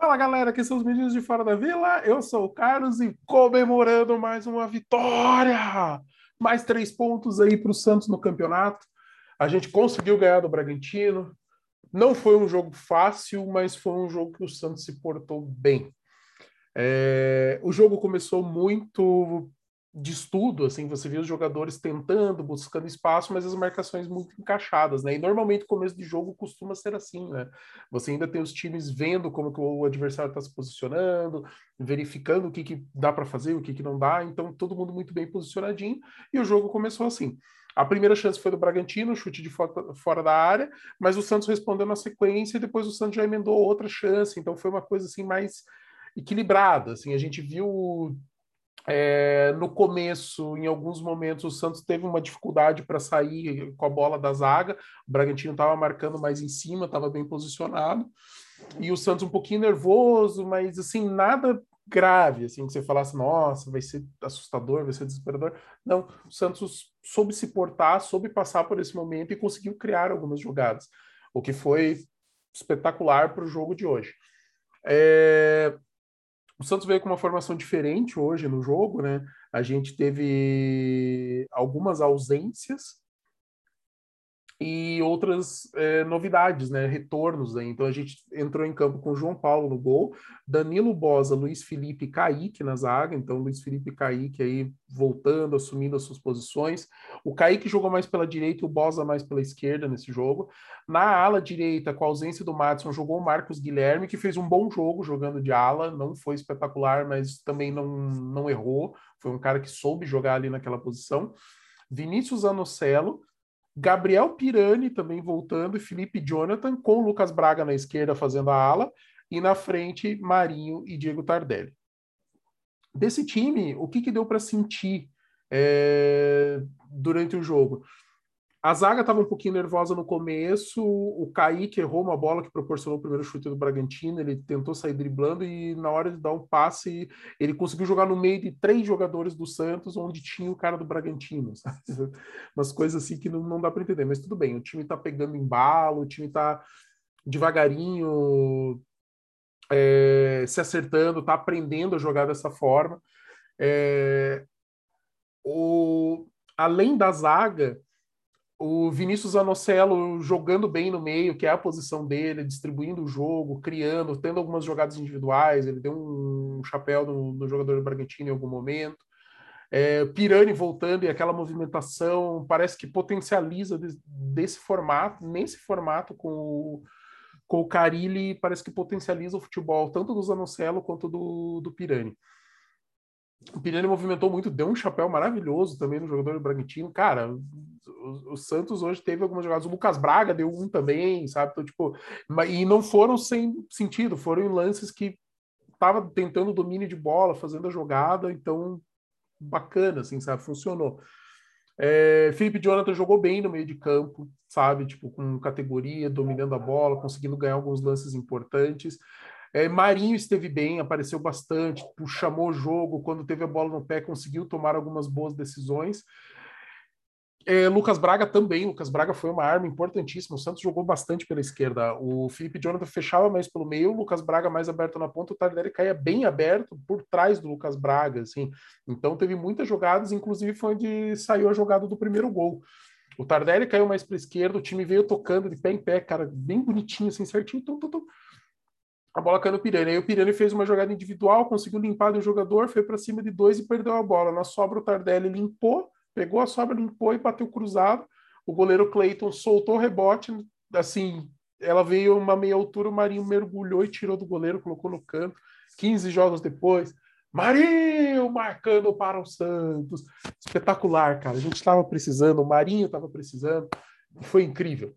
Fala galera, aqui são os meninos de Fora da Vila. Eu sou o Carlos e comemorando mais uma vitória! Mais três pontos aí para o Santos no campeonato. A gente conseguiu ganhar do Bragantino. Não foi um jogo fácil, mas foi um jogo que o Santos se portou bem. É... O jogo começou muito de estudo, assim, você vê os jogadores tentando, buscando espaço, mas as marcações muito encaixadas, né? E normalmente o começo de jogo costuma ser assim, né? Você ainda tem os times vendo como que o adversário está se posicionando, verificando o que, que dá para fazer, o que, que não dá, então todo mundo muito bem posicionadinho, e o jogo começou assim. A primeira chance foi do Bragantino, chute de fora, fora da área, mas o Santos respondeu na sequência e depois o Santos já emendou outra chance, então foi uma coisa assim mais equilibrada, assim, a gente viu é, no começo, em alguns momentos, o Santos teve uma dificuldade para sair com a bola da zaga. O Bragantino estava marcando mais em cima, estava bem posicionado. E o Santos um pouquinho nervoso, mas assim, nada grave, assim, que você falasse, nossa, vai ser assustador, vai ser desesperador. Não, o Santos soube se portar, soube passar por esse momento e conseguiu criar algumas jogadas, o que foi espetacular para o jogo de hoje. É, o Santos veio com uma formação diferente hoje no jogo, né? A gente teve algumas ausências e outras é, novidades, né? Retornos. Né? Então a gente entrou em campo com João Paulo no gol, Danilo Bosa, Luiz Felipe e Kaique na zaga. Então Luiz Felipe e Kaique aí voltando, assumindo as suas posições. O Kaique jogou mais pela direita e o Bosa mais pela esquerda nesse jogo. Na ala direita, com a ausência do Matson, jogou o Marcos Guilherme, que fez um bom jogo jogando de ala. Não foi espetacular, mas também não, não errou. Foi um cara que soube jogar ali naquela posição. Vinícius Anocelo, Gabriel Pirani também voltando, e Felipe Jonathan, com Lucas Braga na esquerda fazendo a ala, e na frente Marinho e Diego Tardelli. Desse time, o que, que deu para sentir é, durante o jogo? A zaga estava um pouquinho nervosa no começo. O Kaique errou uma bola que proporcionou o primeiro chute do Bragantino. Ele tentou sair driblando e, na hora de dar um passe, ele conseguiu jogar no meio de três jogadores do Santos, onde tinha o cara do Bragantino. Umas coisas assim que não, não dá para entender. Mas tudo bem, o time está pegando embalo, o time está devagarinho é, se acertando, está aprendendo a jogar dessa forma. É, o, além da zaga o Vinícius Anocelo jogando bem no meio, que é a posição dele, distribuindo o jogo, criando, tendo algumas jogadas individuais, ele deu um chapéu no, no jogador do Bragantino em algum momento. É, Pirani voltando e aquela movimentação parece que potencializa de, desse formato, nesse formato com o, com o Carilli, parece que potencializa o futebol, tanto do Zanocelo quanto do, do Pirani. O Pirani movimentou muito, deu um chapéu maravilhoso também no jogador do Bragantino. Cara, o, o, Santos hoje teve algumas jogadas. O Lucas Braga deu um também, sabe? Então, tipo, e não foram sem sentido, foram em lances que tava tentando domínio de bola, fazendo a jogada, então bacana, assim, sabe? Funcionou. É, Felipe Jonathan jogou bem no meio de campo, sabe? Tipo, com categoria, dominando a bola, conseguindo ganhar alguns lances importantes. É, Marinho esteve bem, apareceu bastante, chamou o jogo, quando teve a bola no pé, conseguiu tomar algumas boas decisões. É, Lucas Braga também. Lucas Braga foi uma arma importantíssima. O Santos jogou bastante pela esquerda. O Felipe Jonathan fechava mais pelo meio, o Lucas Braga mais aberto na ponta, o Tardelli caía bem aberto por trás do Lucas Braga, assim. Então teve muitas jogadas, inclusive foi onde saiu a jogada do primeiro gol. O Tardelli caiu mais para esquerda, o time veio tocando de pé em pé, cara, bem bonitinho, assim, certinho. Tum, tum, tum. A bola caiu no Pirani. Aí o Pirani fez uma jogada individual, conseguiu limpar do jogador, foi para cima de dois e perdeu a bola. Na sobra, o Tardelli limpou pegou a sobra, limpou e bateu cruzado. O goleiro Clayton soltou o rebote, assim, ela veio uma meia altura, o Marinho mergulhou e tirou do goleiro, colocou no canto. 15 jogos depois, Marinho marcando para o Santos. Espetacular, cara. A gente estava precisando, o Marinho estava precisando. Foi incrível.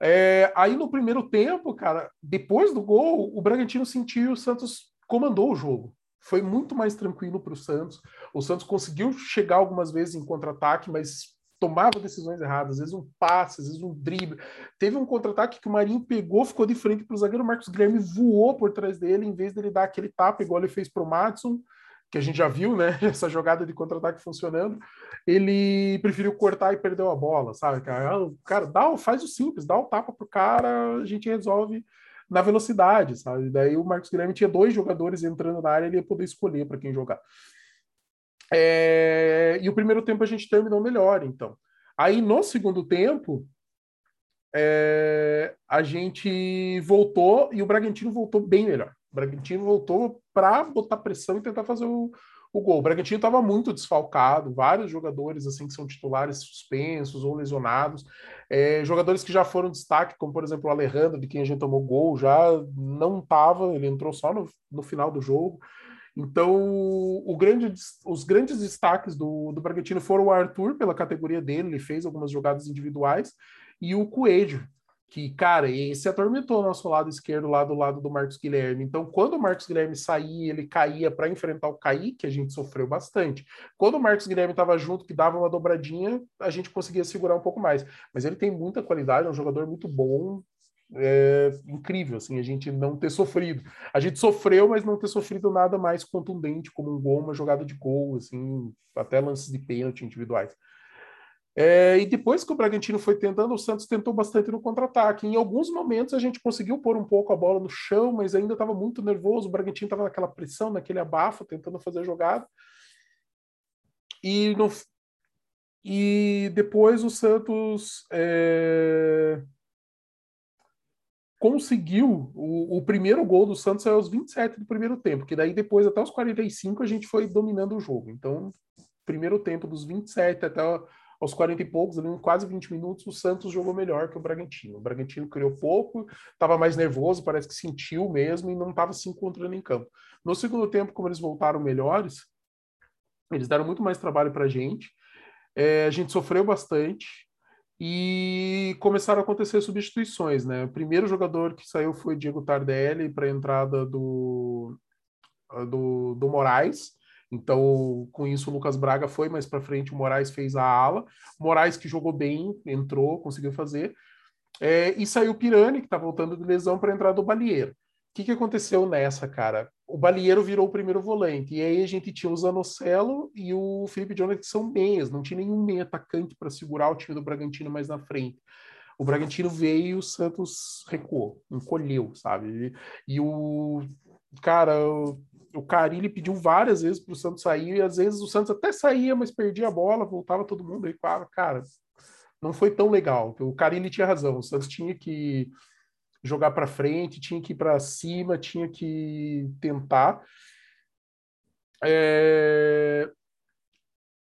É, aí no primeiro tempo, cara, depois do gol, o Bragantino sentiu o Santos comandou o jogo foi muito mais tranquilo para o Santos. O Santos conseguiu chegar algumas vezes em contra-ataque, mas tomava decisões erradas, às vezes um passe, às vezes um drible. Teve um contra-ataque que o Marinho pegou, ficou de frente para o zagueiro, Marcos Guilherme voou por trás dele, em vez dele dar aquele tapa, igual ele fez para o Matson, que a gente já viu, né? Essa jogada de contra-ataque funcionando. Ele preferiu cortar e perdeu a bola, sabe? Cara, cara dá, faz o simples, dá o tapa pro cara, a gente resolve na velocidade, sabe? Daí o Marcos Guilherme tinha dois jogadores entrando na área, ele ia poder escolher para quem jogar. É... E o primeiro tempo a gente terminou melhor, então. Aí no segundo tempo, é... a gente voltou e o Bragantino voltou bem melhor. Bragantino voltou para botar pressão e tentar fazer o, o gol. O Bragantino estava muito desfalcado, vários jogadores assim que são titulares suspensos ou lesionados, é, jogadores que já foram destaque, como por exemplo o Alejandro, de quem a gente tomou gol, já não estava, ele entrou só no, no final do jogo. Então, grande, os grandes destaques do, do Bragantino foram o Arthur, pela categoria dele, ele fez algumas jogadas individuais, e o Coelho, que, cara, esse atormentou o nosso lado esquerdo, lá do lado do Marcos Guilherme. Então, quando o Marcos Guilherme saía, ele caía para enfrentar o Kaique, a gente sofreu bastante. Quando o Marcos Guilherme estava junto, que dava uma dobradinha, a gente conseguia segurar um pouco mais. Mas ele tem muita qualidade, é um jogador muito bom, é incrível, assim, a gente não ter sofrido. A gente sofreu, mas não ter sofrido nada mais contundente, como um gol, uma jogada de gol, assim, até lances de pênalti individuais. É, e depois que o Bragantino foi tentando, o Santos tentou bastante no contra-ataque. Em alguns momentos a gente conseguiu pôr um pouco a bola no chão, mas ainda estava muito nervoso. O Bragantino estava naquela pressão, naquele abafo, tentando fazer a jogada. E, no, e depois o Santos é, conseguiu o, o, primeiro gol do Santos aos 27 do primeiro tempo, que daí depois, até os 45, a gente foi dominando o jogo. Então, primeiro tempo dos 27 até aos 40 e poucos, ali, quase 20 minutos, o Santos jogou melhor que o Bragantino. O Bragantino criou pouco, estava mais nervoso, parece que sentiu mesmo e não estava se encontrando em campo. No segundo tempo, como eles voltaram melhores, eles deram muito mais trabalho para a gente. É, a gente sofreu bastante e começaram a acontecer substituições, né? O primeiro jogador que saiu foi Diego Tardelli para a entrada do, do, do Moraes. Então, com isso, o Lucas Braga foi mais para frente, o Moraes fez a ala. Moraes, que jogou bem, entrou, conseguiu fazer. É, e saiu o Pirani, que está voltando de lesão, para entrar do Balieiro. O que, que aconteceu nessa, cara? O Balieiro virou o primeiro volante. E aí a gente tinha o Zanocelo e o Felipe Jonas, que são meias. Não tinha nenhum meio atacante para segurar o time do Bragantino mais na frente. O Bragantino veio e o Santos recuou, encolheu, sabe? E, e o. Cara, o Carilli pediu várias vezes para o Santos sair, e às vezes o Santos até saía, mas perdia a bola, voltava todo mundo, e falava, cara, não foi tão legal. O Carilli tinha razão, o Santos tinha que jogar para frente, tinha que ir para cima, tinha que tentar. É...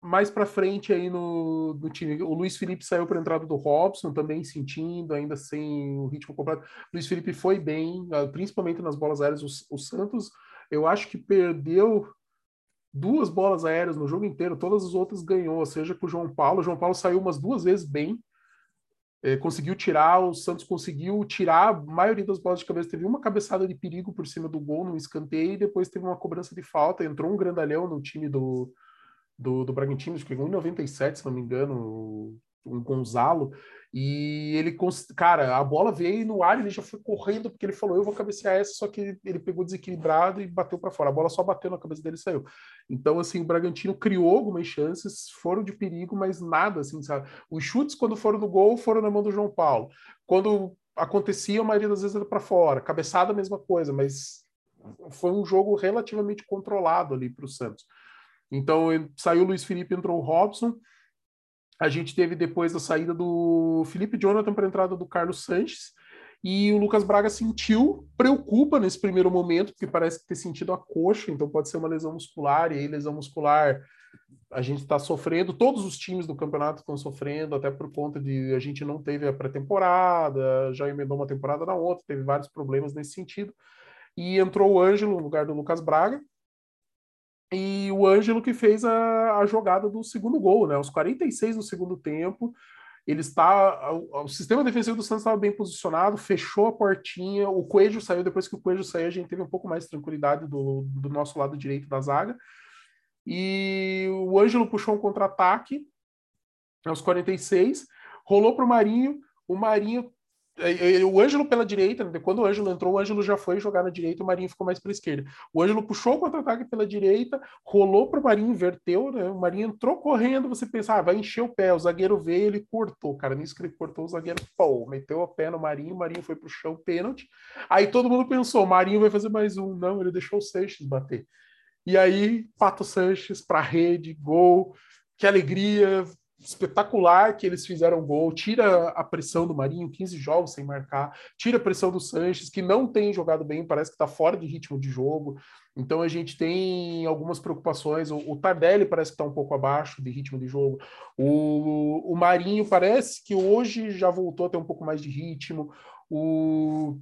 Mais para frente aí no, no, time, o Luiz Felipe saiu para a entrada do Robson, também sentindo, ainda sem o ritmo completo. Luiz Felipe foi bem, ah, principalmente nas bolas aéreas. O, o Santos eu acho que perdeu duas bolas aéreas no jogo inteiro, todas as outras ganhou, seja com o João Paulo. O João Paulo saiu umas duas vezes bem, é, conseguiu tirar, o Santos conseguiu tirar a maioria das bolas de cabeça. Teve uma cabeçada de perigo por cima do gol no escanteio e depois teve uma cobrança de falta. Entrou um grandalhão no time do, do, do Bragantino, acho que em 97, se não me engano, o Gonzalo. E ele, cara, a bola veio no ar, ele já foi correndo, porque ele falou: Eu vou cabecear essa, só que ele pegou desequilibrado e bateu para fora. A bola só bateu na cabeça dele e saiu. Então, assim, o Bragantino criou algumas chances, foram de perigo, mas nada, assim, sabe? Os chutes, quando foram no gol, foram na mão do João Paulo. Quando acontecia, a maioria das vezes era para fora. Cabeçada, a mesma coisa, mas foi um jogo relativamente controlado ali para o Santos. Então, saiu o Luiz Felipe, entrou o Robson a gente teve depois a saída do Felipe Jonathan para a entrada do Carlos Sanches. E o Lucas Braga sentiu, preocupa nesse primeiro momento, porque parece ter sentido a coxa, então pode ser uma lesão muscular, e aí lesão muscular a gente está sofrendo, todos os times do campeonato estão sofrendo, até por conta de a gente não teve a pré-temporada, já emendou uma temporada na outra, teve vários problemas nesse sentido. E entrou o Ângelo no lugar do Lucas Braga, e o Ângelo que fez a, a jogada do segundo gol, né? Aos 46 do segundo tempo, ele está. O, o sistema defensivo do Santos estava bem posicionado, fechou a portinha. O Coelho saiu, depois que o Coelho saiu, a gente teve um pouco mais de tranquilidade do, do nosso lado direito da zaga. E o Ângelo puxou um contra-ataque aos 46, rolou para o Marinho. O Marinho o Ângelo pela direita, né? quando o Ângelo entrou, o Ângelo já foi jogar na direita, o Marinho ficou mais para a esquerda. O Ângelo puxou o contra-ataque pela direita, rolou para o Marinho, inverteu, né? O Marinho entrou correndo, você pensa, ah, vai encher o pé, o zagueiro veio, ele cortou, cara, nisso que ele cortou, o zagueiro, pô, meteu o pé no Marinho, o Marinho foi para o chão, pênalti. Aí todo mundo pensou, o Marinho vai fazer mais um. Não, ele deixou o Sanches bater. E aí, Pato Sanches para rede, gol, que alegria, espetacular que eles fizeram gol, tira a pressão do Marinho, 15 jogos sem marcar, tira a pressão do Sanches, que não tem jogado bem, parece que está fora de ritmo de jogo. Então a gente tem algumas preocupações. O, o Tardelli parece que está um pouco abaixo de ritmo de jogo. O, o Marinho parece que hoje já voltou a ter um pouco mais de ritmo. O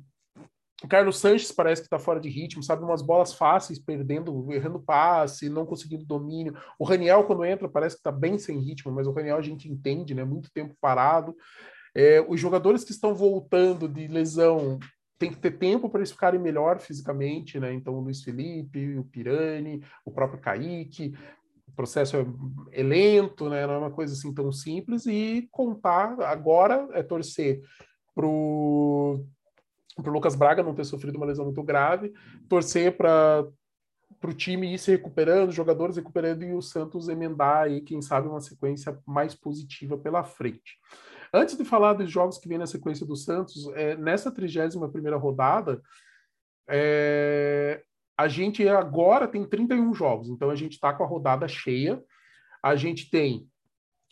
o Carlos Sanches parece que está fora de ritmo, sabe? Umas bolas fáceis, perdendo, errando passe, não conseguindo domínio. O Raniel, quando entra, parece que está bem sem ritmo, mas o Raniel a gente entende, né? Muito tempo parado. É, os jogadores que estão voltando de lesão tem que ter tempo para eles ficarem melhor fisicamente, né? Então, o Luiz Felipe, o Pirani, o próprio Kaique. O processo é, é lento, né? Não é uma coisa assim tão simples. E contar agora é torcer pro para o Lucas Braga não ter sofrido uma lesão muito grave, torcer para o time ir se recuperando, jogadores recuperando e o Santos emendar aí, quem sabe, uma sequência mais positiva pela frente. Antes de falar dos jogos que vem na sequência do Santos, é, nessa 31 primeira rodada, é, a gente agora tem 31 jogos, então a gente está com a rodada cheia. A gente tem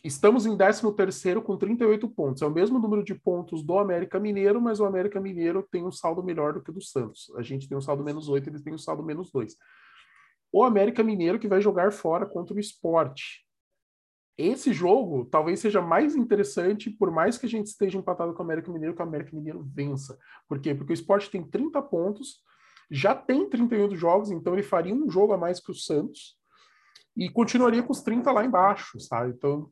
Estamos em 13º com 38 pontos. É o mesmo número de pontos do América Mineiro, mas o América Mineiro tem um saldo melhor do que o do Santos. A gente tem um saldo menos 8, eles têm um saldo menos 2. O América Mineiro que vai jogar fora contra o esporte. Esse jogo talvez seja mais interessante, por mais que a gente esteja empatado com o América Mineiro, que o América Mineiro vença. Por quê? Porque o esporte tem 30 pontos, já tem 31 jogos, então ele faria um jogo a mais que o Santos e continuaria com os 30 lá embaixo, sabe? Então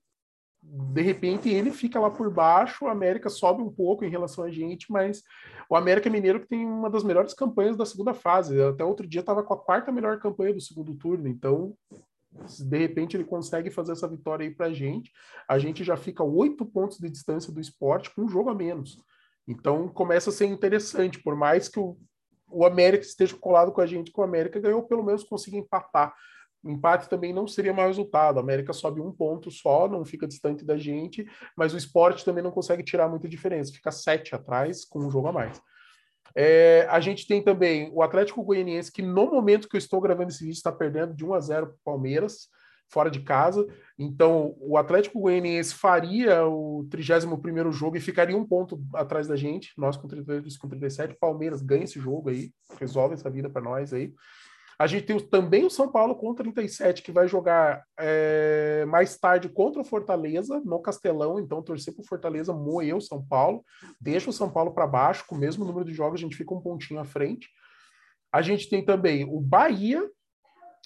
de repente ele fica lá por baixo, o América sobe um pouco em relação a gente, mas o América Mineiro que tem uma das melhores campanhas da segunda fase. Até outro dia estava com a quarta melhor campanha do segundo turno, então de repente ele consegue fazer essa vitória aí para a gente, a gente já fica oito pontos de distância do esporte com um jogo a menos. Então começa a ser interessante, por mais que o, o América esteja colado com a gente, que o América ganhou, pelo menos consiga empatar empate também não seria mau resultado. A América sobe um ponto só, não fica distante da gente, mas o esporte também não consegue tirar muita diferença, fica sete atrás com um jogo a mais. É, a gente tem também o Atlético Goianiense, que no momento que eu estou gravando esse vídeo está perdendo de 1 a 0 para o Palmeiras, fora de casa. Então, o Atlético Goianiense faria o 31 jogo e ficaria um ponto atrás da gente, nós com 32 com 37. Palmeiras ganha esse jogo aí, resolve essa vida para nós aí. A gente tem também o São Paulo com 37, que vai jogar é, mais tarde contra o Fortaleza, no Castelão. Então, torcer para o Fortaleza moer o São Paulo, deixa o São Paulo para baixo, com o mesmo número de jogos, a gente fica um pontinho à frente. A gente tem também o Bahia,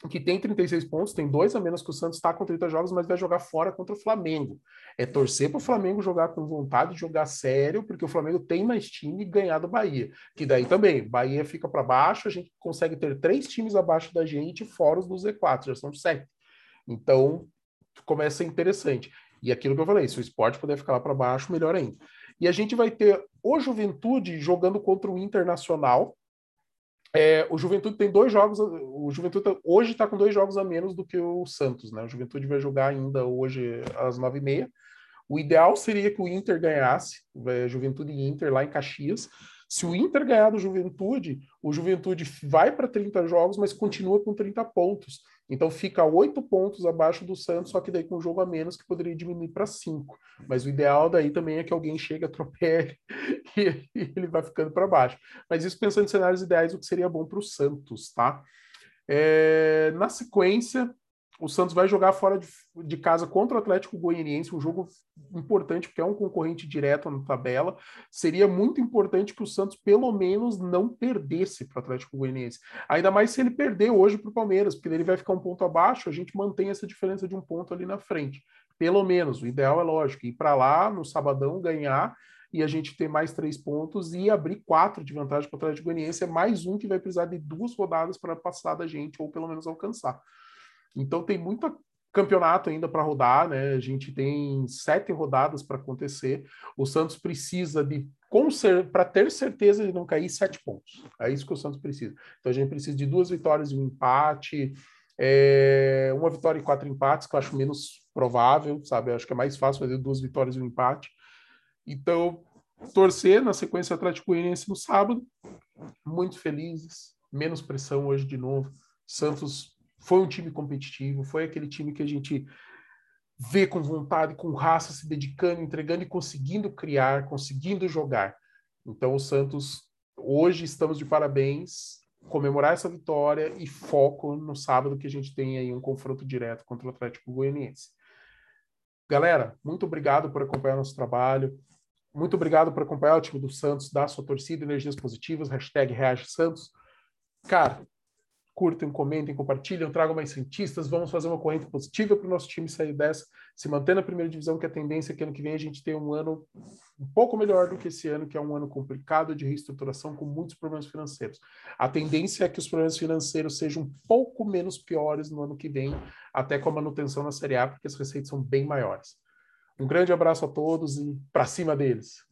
que tem 36 pontos, tem dois a menos que o Santos está com 30 jogos, mas vai jogar fora contra o Flamengo. É torcer para o Flamengo jogar com vontade, jogar sério, porque o Flamengo tem mais time e ganhar do Bahia. Que daí também, Bahia fica para baixo, a gente consegue ter três times abaixo da gente, fora os do Z4, já são sete. Então, começa interessante. E aquilo que eu falei, se o esporte puder ficar lá para baixo, melhor ainda. E a gente vai ter o Juventude jogando contra o Internacional, é, o Juventude tem dois jogos. O Juventude hoje está com dois jogos a menos do que o Santos, né? O Juventude vai jogar ainda hoje às nove e meia. O ideal seria que o Inter ganhasse, é, Juventude e Inter lá em Caxias. Se o Inter ganhar do Juventude, o Juventude vai para 30 jogos, mas continua com 30 pontos. Então fica oito pontos abaixo do Santos, só que daí com um jogo a menos que poderia diminuir para cinco. Mas o ideal daí também é que alguém chegue, atropele e, ele vai ficando para baixo. Mas isso pensando em cenários ideais, o que seria bom para o Santos, tá? É, na sequência, o Santos vai jogar fora de, de, casa contra o Atlético Goianiense, um jogo importante, porque é um concorrente direto na tabela. Seria muito importante que o Santos, pelo menos, não perdesse para o Atlético Goianiense. Ainda mais se ele perder hoje para o Palmeiras, porque ele vai ficar um ponto abaixo, a gente mantém essa diferença de um ponto ali na frente. Pelo menos, o ideal é lógico, ir para lá no sabadão, ganhar e a gente ter mais três pontos e abrir quatro de vantagem para o Atlético Goianiense. É mais um que vai precisar de duas rodadas para passar da gente, ou pelo menos alcançar. Então tem muito campeonato ainda para rodar, né? A gente tem sete rodadas para acontecer. O Santos precisa de para ter certeza de não cair sete pontos. É isso que o Santos precisa. Então a gente precisa de duas vitórias e um empate, é, uma vitória e quatro empates, que eu acho menos provável, sabe? Eu acho que é mais fácil fazer duas vitórias e um empate. Então, torcer na sequência Atlético no sábado, muito felizes, menos pressão hoje de novo. Santos foi um time competitivo, foi aquele time que a gente vê com vontade, com raça, se dedicando, entregando e conseguindo criar, conseguindo jogar. Então, o Santos, hoje estamos de parabéns, comemorar essa vitória e foco no sábado que a gente tem aí um confronto direto contra o Atlético Goianiense. Galera, muito obrigado por acompanhar nosso trabalho. Muito obrigado por acompanhar o time do Santos, dar sua torcida, energias positivas, hashtag Reage Santos. Cara, curtem, comentem, compartilhem, tragam mais cientistas, vamos fazer uma corrente positiva para o nosso time sair dessa, se manter na primeira divisão, que a tendência é que ano que vem a gente tenha um ano um pouco melhor do que esse ano, que é um ano complicado de reestruturação com muitos problemas financeiros. A tendência é que os problemas financeiros sejam um pouco menos piores no ano que vem, até com a manutenção na Série A, porque as receitas são bem maiores. Um grande abraço a todos e para cima deles.